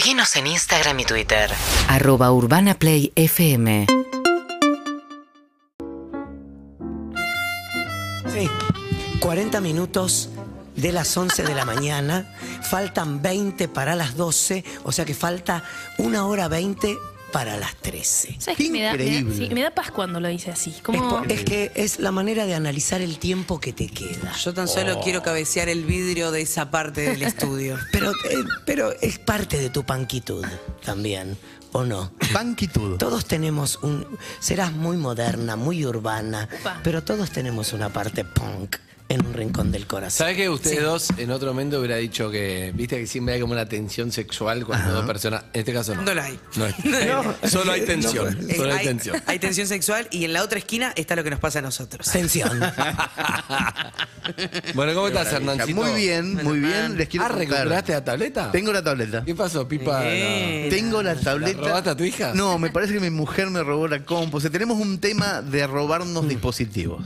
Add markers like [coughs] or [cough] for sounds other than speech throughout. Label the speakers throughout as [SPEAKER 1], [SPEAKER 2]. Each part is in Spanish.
[SPEAKER 1] Seguinos en Instagram y Twitter.
[SPEAKER 2] Arroba Urbana Play FM.
[SPEAKER 3] Sí, 40 minutos de las 11 de la mañana, faltan 20 para las 12, o sea que falta una hora 20 para las 13.
[SPEAKER 4] ¿Sabes qué? Me da, me, da,
[SPEAKER 5] Increíble.
[SPEAKER 4] sí, me da paz cuando lo dice así.
[SPEAKER 3] Es,
[SPEAKER 4] Como,
[SPEAKER 3] por- es que es la manera de analizar el tiempo que te queda.
[SPEAKER 6] Yo tan solo quiero cabecear el vidrio de esa parte del [laughs] estudio.
[SPEAKER 3] Pero, eh, pero es parte de tu panquitud también, ¿o no?
[SPEAKER 5] Banquitud.
[SPEAKER 3] Todos tenemos un... Serás muy moderna, muy urbana,
[SPEAKER 4] Upa.
[SPEAKER 3] pero todos tenemos una parte punk en un rincón del corazón.
[SPEAKER 7] ¿Sabes que ustedes dos en otro momento hubiera dicho que, viste que siempre hay como una tensión sexual cuando dos personas, en este caso no.
[SPEAKER 6] No la hay.
[SPEAKER 7] No hay. [laughs] [laughs] Solo hay tensión.
[SPEAKER 6] Eh,
[SPEAKER 7] Solo hay
[SPEAKER 6] hay,
[SPEAKER 7] tensión.
[SPEAKER 6] hay tensión sexual y en la otra esquina está lo que nos pasa a nosotros.
[SPEAKER 3] Tensión. [laughs]
[SPEAKER 7] Bueno, ¿cómo estás, Hernancito?
[SPEAKER 5] Muy bien, muy bien. Les quiero
[SPEAKER 7] Ah,
[SPEAKER 5] contar.
[SPEAKER 7] ¿recuperaste la tableta?
[SPEAKER 5] Tengo la tableta.
[SPEAKER 7] ¿Qué pasó, Pipa?
[SPEAKER 5] Tengo la tableta.
[SPEAKER 7] robaste a tu hija?
[SPEAKER 5] No, me parece que mi mujer me robó la compu. O sea, tenemos un tema de robarnos dispositivos.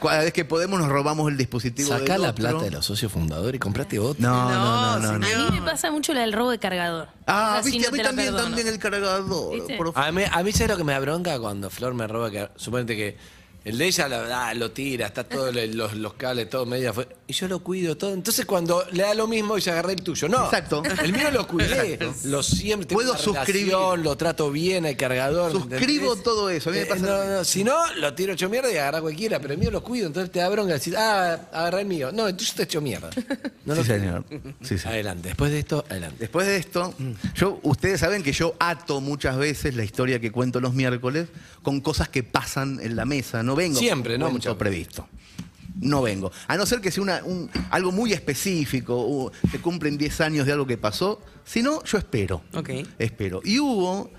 [SPEAKER 5] Cada vez que podemos nos robamos el dispositivo
[SPEAKER 7] Sacá
[SPEAKER 5] del
[SPEAKER 7] la
[SPEAKER 5] otro.
[SPEAKER 7] plata de los socios fundadores y comprate otro.
[SPEAKER 5] No, no, no, no. no.
[SPEAKER 4] a mí me pasa mucho la del robo de cargador.
[SPEAKER 5] Ah, viste,
[SPEAKER 4] no
[SPEAKER 5] a mí también, también el cargador.
[SPEAKER 7] A mí, a mí ¿sabes lo que me da bronca cuando Flor me roba? Que, suponete que el de ella la- ah, lo tira, está todo le- los, los cables, todo medio afuera. Y yo lo cuido todo. Entonces cuando le da lo mismo, ella agarré el tuyo. No.
[SPEAKER 5] Exacto.
[SPEAKER 7] El mío lo cuidé. Lo siempre. tengo
[SPEAKER 5] Puedo
[SPEAKER 7] una
[SPEAKER 5] suscribir.
[SPEAKER 7] relación, Lo trato bien, el cargador.
[SPEAKER 5] Suscribo
[SPEAKER 7] ¿entendés?
[SPEAKER 5] todo eso, a mí me
[SPEAKER 7] Eh,
[SPEAKER 5] pasa-
[SPEAKER 7] no, no, si no, lo tiro hecho mierda y agarra cualquiera. Pero el mío lo cuido. Entonces te da bronca decir, ah, agarra el mío. No, el tuyo está hecho mierda. No
[SPEAKER 5] Sí,
[SPEAKER 7] lo-
[SPEAKER 5] señor. Sí, sí.
[SPEAKER 7] Adelante. Después de esto, adelante.
[SPEAKER 5] Después de esto, yo, ustedes saben que yo ato muchas veces la historia que cuento los miércoles con cosas que pasan en la mesa. No vengo
[SPEAKER 7] Siempre,
[SPEAKER 5] con
[SPEAKER 7] ¿no? veces.
[SPEAKER 5] previsto. No vengo. A no ser que sea una- un- algo muy específico, se cumplen 10 años de algo que pasó. Si no, yo espero.
[SPEAKER 6] Ok.
[SPEAKER 5] Espero. Y hubo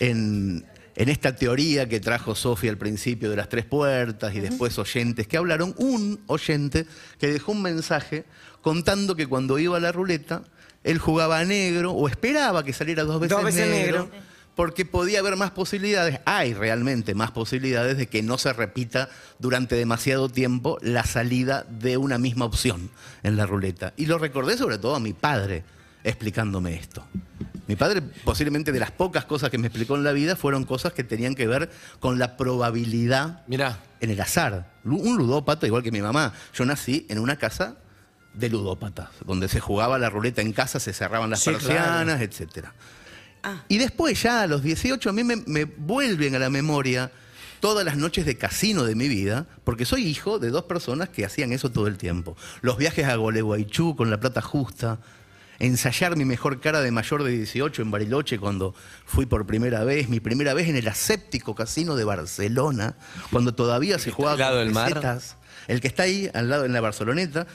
[SPEAKER 5] en, en esta teoría que trajo Sofía al principio de las tres puertas y después oyentes que hablaron, un oyente que dejó un mensaje contando que cuando iba a la ruleta, él jugaba a negro o esperaba que saliera dos veces,
[SPEAKER 6] Dos veces
[SPEAKER 5] negro.
[SPEAKER 6] negro.
[SPEAKER 5] Porque podía haber más posibilidades, hay realmente más posibilidades de que no se repita durante demasiado tiempo la salida de una misma opción en la ruleta. Y lo recordé sobre todo a mi padre explicándome esto. Mi padre, posiblemente de las pocas cosas que me explicó en la vida, fueron cosas que tenían que ver con la probabilidad
[SPEAKER 7] Mirá.
[SPEAKER 5] en el azar. Un ludópata, igual que mi mamá. Yo nací en una casa de ludópatas, donde se jugaba la ruleta en casa, se cerraban las
[SPEAKER 3] Sí,
[SPEAKER 5] persianas, etcétera. Y después ya a los 18 a mí me, me vuelven a la memoria todas las noches de casino de mi vida, porque soy hijo de dos personas que hacían eso todo el tiempo. Los viajes a Gualeguaychú con la plata justa, ensayar mi mejor cara de mayor de 18 en Bariloche cuando fui por primera vez, mi primera vez en el aséptico casino de Barcelona, cuando todavía se jugaba con pesetas. El que está ahí, al lado en la Barceloneta.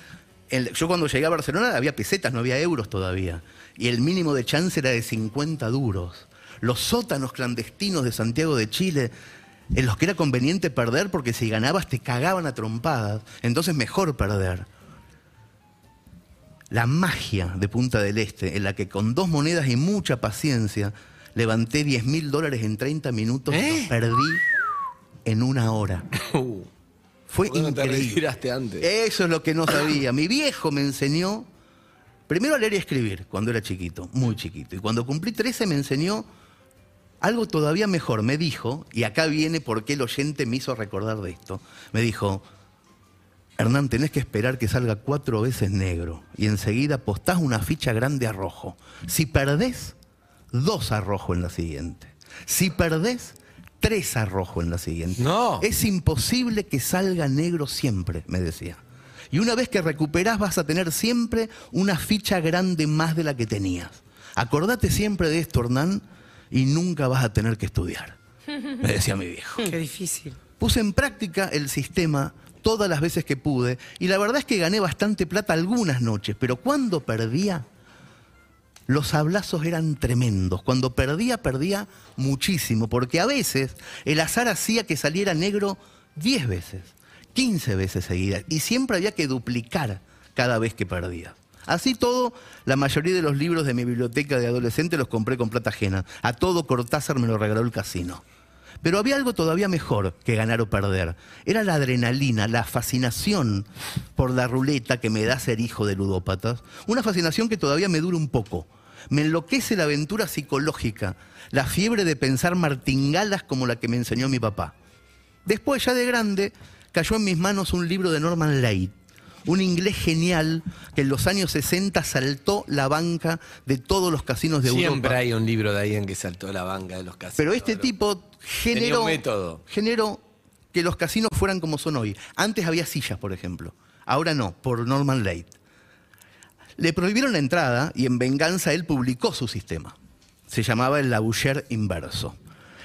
[SPEAKER 5] El- yo cuando llegué a Barcelona había pesetas, no había euros todavía. Y el mínimo de chance era de 50 duros. Los sótanos clandestinos de Santiago de Chile, en los que era conveniente perder porque si ganabas te cagaban a trompadas. Entonces mejor perder. La magia de Punta del Este, en la que con dos monedas y mucha paciencia levanté 10 mil dólares en 30 minutos y
[SPEAKER 7] ¿Eh?
[SPEAKER 5] los perdí en una hora. [laughs] Fue
[SPEAKER 7] ¿Por qué no te
[SPEAKER 5] increíble.
[SPEAKER 7] retiraste antes?
[SPEAKER 5] Eso es lo que no sabía. Mi viejo me enseñó primero a leer y escribir cuando era chiquito, muy chiquito. Y cuando cumplí 13 me enseñó algo todavía mejor. Me dijo, y acá viene por qué el oyente me hizo recordar de esto. Me dijo, Hernán, tenés que esperar que salga cuatro veces negro y enseguida postás una ficha grande a rojo. Si perdés, dos a rojo en la siguiente. Si perdés, tres a rojo en la siguiente.
[SPEAKER 7] No.
[SPEAKER 5] Es imposible que salga negro siempre, me decía. Y una vez que recuperás vas a tener siempre una ficha grande más de la que tenías. Acordate siempre de esto, Hernán, y nunca vas a tener que estudiar. Me decía mi viejo.
[SPEAKER 6] Qué difícil.
[SPEAKER 5] Puse en práctica el sistema todas las veces que pude y la verdad es que gané bastante plata algunas noches, pero cuando perdía, los hablazos eran tremendos. Cuando perdía, perdía muchísimo, porque a veces el azar hacía que saliera negro 10 veces, 15 veces seguidas, y siempre había que duplicar cada vez que perdía. Así todo, la mayoría de los libros de mi biblioteca de adolescente los compré con plata ajena. A todo Cortázar me lo regaló el casino. Pero había algo todavía mejor que ganar o perder. Era la adrenalina, la fascinación por la ruleta que me da ser hijo de ludópatas. Una fascinación que todavía me dura un poco. Me enloquece la aventura psicológica, la fiebre de pensar martingalas como la que me enseñó mi papá. Después, ya de grande, cayó en mis manos un libro de Norman Leigh, un inglés genial que en los años 60 saltó la banca de todos los casinos de
[SPEAKER 7] Siempre
[SPEAKER 5] Europa.
[SPEAKER 7] hay un libro de alguien que saltó la banca de los casinos.
[SPEAKER 5] Pero este tipo generó,
[SPEAKER 7] un método.
[SPEAKER 5] generó que los casinos fueran como son hoy. Antes había sillas, por ejemplo. Ahora no, por Norman Leigh. Le prohibieron la entrada y en venganza él publicó su sistema. Se llamaba el Laboucher inverso.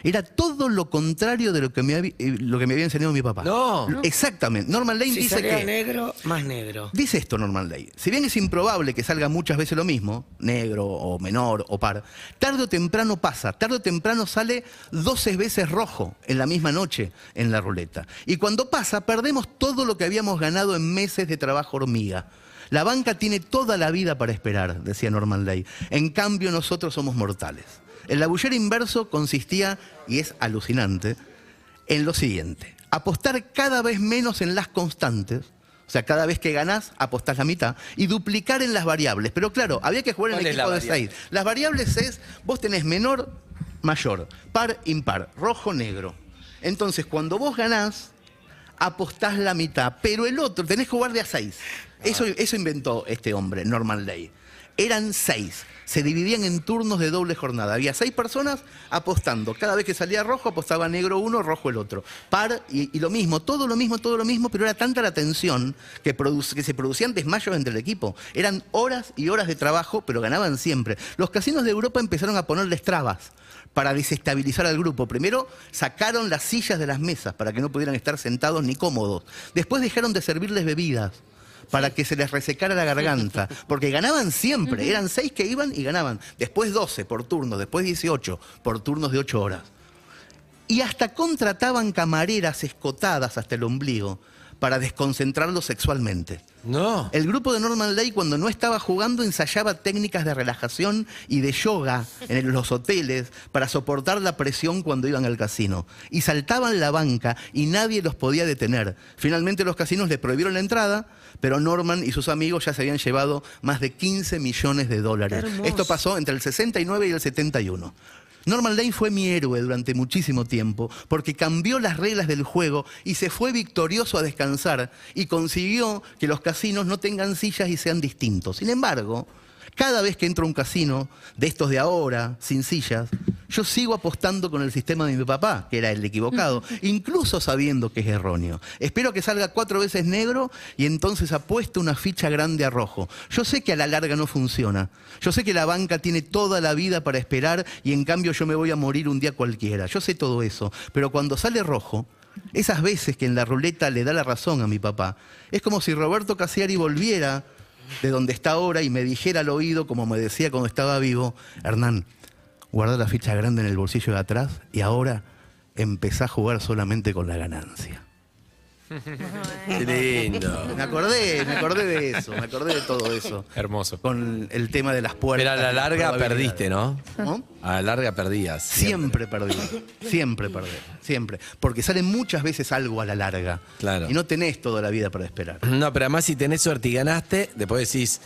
[SPEAKER 5] Era todo lo contrario de lo que me, había, eh, lo que me había enseñado mi papá.
[SPEAKER 7] No.
[SPEAKER 5] Exactamente. Norman Leigh
[SPEAKER 3] Si
[SPEAKER 5] dice
[SPEAKER 3] salía
[SPEAKER 5] que...
[SPEAKER 3] negro, más negro.
[SPEAKER 5] Dice esto Norman Leigh. Si bien es improbable que salga muchas veces lo mismo, negro o menor o par, tarde o temprano pasa. Tarde o temprano sale 12 veces rojo en la misma noche en la ruleta. Y cuando pasa, perdemos todo lo que habíamos ganado en meses de trabajo hormiga. La banca tiene toda la vida para esperar, decía Norman Leigh. En cambio, nosotros somos mortales. El labullero inverso consistía, y es alucinante, en lo siguiente. Apostar cada vez menos en las constantes, o sea, cada vez que ganás, apostás la mitad, y duplicar en las variables. Pero claro, había que jugar en
[SPEAKER 7] ¿Cuál es la
[SPEAKER 5] equipo de seis. Las variables es, vos tenés menor, mayor, par, impar, rojo, negro. Entonces, cuando vos ganás, apostás la mitad, pero el otro, tenés que jugar de a seis. Eso, eso inventó este hombre, Norman Leigh. Eran seis. Se dividían en turnos de doble jornada. Había seis personas apostando. Cada vez que salía rojo, apostaba negro uno, rojo el otro. Par y, lo mismo, todo lo mismo, todo lo mismo, pero era tanta la tensión que, que se producían desmayos entre el equipo. Eran horas y horas de trabajo, pero ganaban siempre. Los casinos de Europa empezaron a ponerles trabas para desestabilizar al grupo. Primero sacaron las sillas de las mesas para que no pudieran estar sentados ni cómodos. Después dejaron de servirles bebidas para que se les resecara la garganta, [laughs] porque ganaban siempre, eran seis que iban y ganaban, después 12 por turno, después 18 por turnos de 8 horas. Y hasta contrataban camareras escotadas hasta el ombligo para desconcentrarlos sexualmente.
[SPEAKER 7] No.
[SPEAKER 5] El grupo de Norman Leigh, cuando no estaba jugando, ensayaba técnicas de relajación y de yoga en los hoteles para soportar la presión cuando iban al casino. Y saltaban la banca y nadie los podía detener. Finalmente los casinos le prohibieron la entrada, pero Norman y sus amigos ya se habían llevado más de 15 millones de dólares. Esto pasó entre el 69 y el 71. Norman Lane fue mi héroe durante muchísimo tiempo porque cambió las reglas del juego y se fue victorioso a descansar y consiguió que los casinos no tengan sillas y sean distintos. Sin embargo, cada vez que entro a un casino de estos de ahora, sin sillas, yo sigo apostando con el sistema de mi papá, que era el equivocado, [laughs] incluso sabiendo que es erróneo. Espero que salga cuatro veces negro y entonces apuesto una ficha grande a rojo. Yo sé que a la larga no funciona. Yo sé que la banca tiene toda la vida para esperar y en cambio yo me voy a morir un día cualquiera. Yo sé todo eso. Pero cuando sale rojo, esas veces que en la ruleta le da la razón a mi papá, es como si Roberto Casiari volviera de donde está ahora y me dijera al oído, como me decía cuando estaba vivo, Hernán, guarda la ficha grande en el bolsillo de atrás y ahora empezá a jugar solamente con la ganancia.
[SPEAKER 7] Qué lindo.
[SPEAKER 5] Me acordé, me acordé de eso, me acordé de todo eso.
[SPEAKER 8] Hermoso.
[SPEAKER 5] Con el tema de las puertas.
[SPEAKER 7] Pero a la larga perdiste, ¿no?
[SPEAKER 5] ¿No?
[SPEAKER 7] A la larga perdías.
[SPEAKER 5] Siempre perdí, siempre perdí, siempre. Porque sale muchas veces algo a la larga.
[SPEAKER 7] Claro.
[SPEAKER 5] Y no tenés toda la vida para esperar.
[SPEAKER 7] No, pero además si tenés suerte y ganaste, después decís,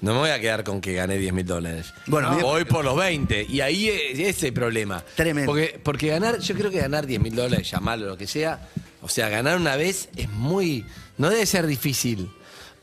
[SPEAKER 7] no me voy a quedar con que gané 10 mil dólares.
[SPEAKER 5] Bueno,
[SPEAKER 7] No, voy por los 20. Y ahí es ese el problema.
[SPEAKER 5] Tremendo.
[SPEAKER 7] Porque, porque ganar, yo creo que ganar 10 mil dólares, llamarlo lo que sea, o sea, ganar una vez es muy, no debe ser difícil.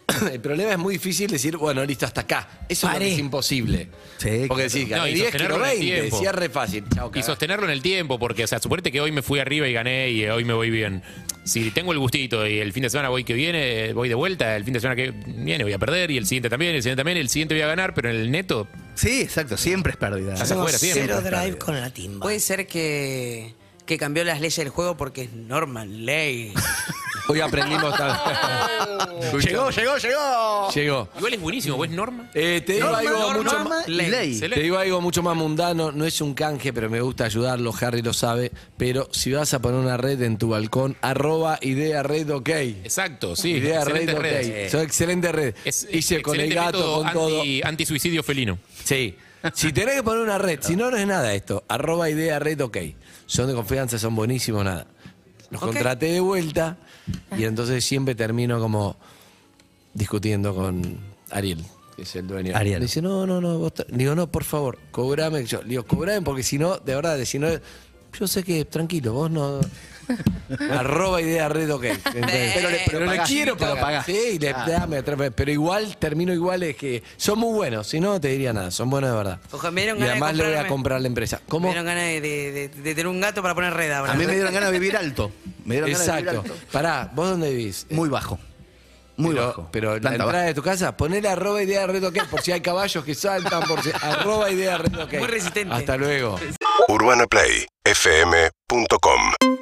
[SPEAKER 7] [coughs] El problema es muy difícil decir, bueno, listo, hasta acá. Eso
[SPEAKER 3] Paré.
[SPEAKER 7] es imposible.
[SPEAKER 5] Sí,
[SPEAKER 7] Porque
[SPEAKER 5] claro.
[SPEAKER 7] decís, gané
[SPEAKER 8] No, y
[SPEAKER 7] 10,
[SPEAKER 8] sostenerlo
[SPEAKER 7] quiero
[SPEAKER 8] en el
[SPEAKER 7] 20.
[SPEAKER 8] tiempo.
[SPEAKER 7] Si es re fácil.
[SPEAKER 8] Y sostenerlo en el tiempo, porque, o sea, suponete que hoy me fui arriba y gané y hoy me voy bien. Si tengo el gustito y el fin de semana voy que viene, voy de vuelta, el fin de semana que viene voy a perder y el siguiente también, el siguiente también, el siguiente voy a ganar, pero en el neto,
[SPEAKER 5] Sí, exacto, siempre es pérdida.
[SPEAKER 8] Estás afuera siempre.
[SPEAKER 3] cero drive con la timba.
[SPEAKER 6] Puede ser que, que cambió las leyes del juego porque es Norman Ley. [laughs]
[SPEAKER 7] Hoy aprendimos tal- [laughs]
[SPEAKER 5] Llegó, llegó, llegó.
[SPEAKER 7] Llegó.
[SPEAKER 8] igual es buenísimo, ¿ves Norma?
[SPEAKER 7] Eh, te digo
[SPEAKER 5] Norma,
[SPEAKER 7] algo
[SPEAKER 5] Norma,
[SPEAKER 7] mucho
[SPEAKER 5] Norma
[SPEAKER 7] más.
[SPEAKER 5] Ley.
[SPEAKER 7] Te digo algo mucho más mundano, no es un canje, pero me gusta ayudarlo, Harry lo sabe. Pero si vas a poner una red en tu balcón, arroba idea red ok.
[SPEAKER 8] Exacto, sí.
[SPEAKER 7] idea red
[SPEAKER 8] excelente
[SPEAKER 7] ok.
[SPEAKER 8] red.
[SPEAKER 7] Son excelente red.
[SPEAKER 8] Es
[SPEAKER 7] Hice con el gato, con todo.
[SPEAKER 8] anti, anti-suicidio felino.
[SPEAKER 7] Sí. Si tenés que poner una red, si no, no es nada esto. Arroba idea red ok. Son de confianza, son buenísimos, nada. Los contraté de vuelta y entonces siempre termino como discutiendo con Ariel. es el dueño.
[SPEAKER 5] Ariel.
[SPEAKER 7] Me dice, no, no, no. Vos tra-". digo, no, por favor, cobrame. Yo, digo, cobrame porque si no, de verdad, si no, yo sé que, tranquilo, vos no. [laughs] Arroba idea red ok. Pero, le, pero le
[SPEAKER 5] pagás,
[SPEAKER 7] quiero
[SPEAKER 5] pero
[SPEAKER 7] pagar. Sí, le, dame, tráeme. pero igual, termino igual, es que son muy buenos. Si no, no te diría nada. Son buenos de verdad.
[SPEAKER 6] Me dieron
[SPEAKER 7] y
[SPEAKER 6] ganas de
[SPEAKER 7] además le voy a comprar la empresa.
[SPEAKER 6] Me
[SPEAKER 7] ¿Cómo?
[SPEAKER 6] dieron ganas de, de- de- de tener un gato para poner red ahora.
[SPEAKER 5] A mí me dieron ganas de vivir alto. Me dieron ganas de
[SPEAKER 7] Exacto.
[SPEAKER 5] vivir alto.
[SPEAKER 7] Pará, ¿vos dónde vivís?
[SPEAKER 5] Muy bajo. Muy
[SPEAKER 7] pero,
[SPEAKER 5] bajo.
[SPEAKER 7] Pero la entrada
[SPEAKER 5] baja.
[SPEAKER 7] de tu casa, ponele arroba idea red ok, por si hay caballos que saltan, por si. arroba idea red ok.
[SPEAKER 6] Muy resistente.
[SPEAKER 7] Hasta luego.
[SPEAKER 9] UrbanaPlayFM.com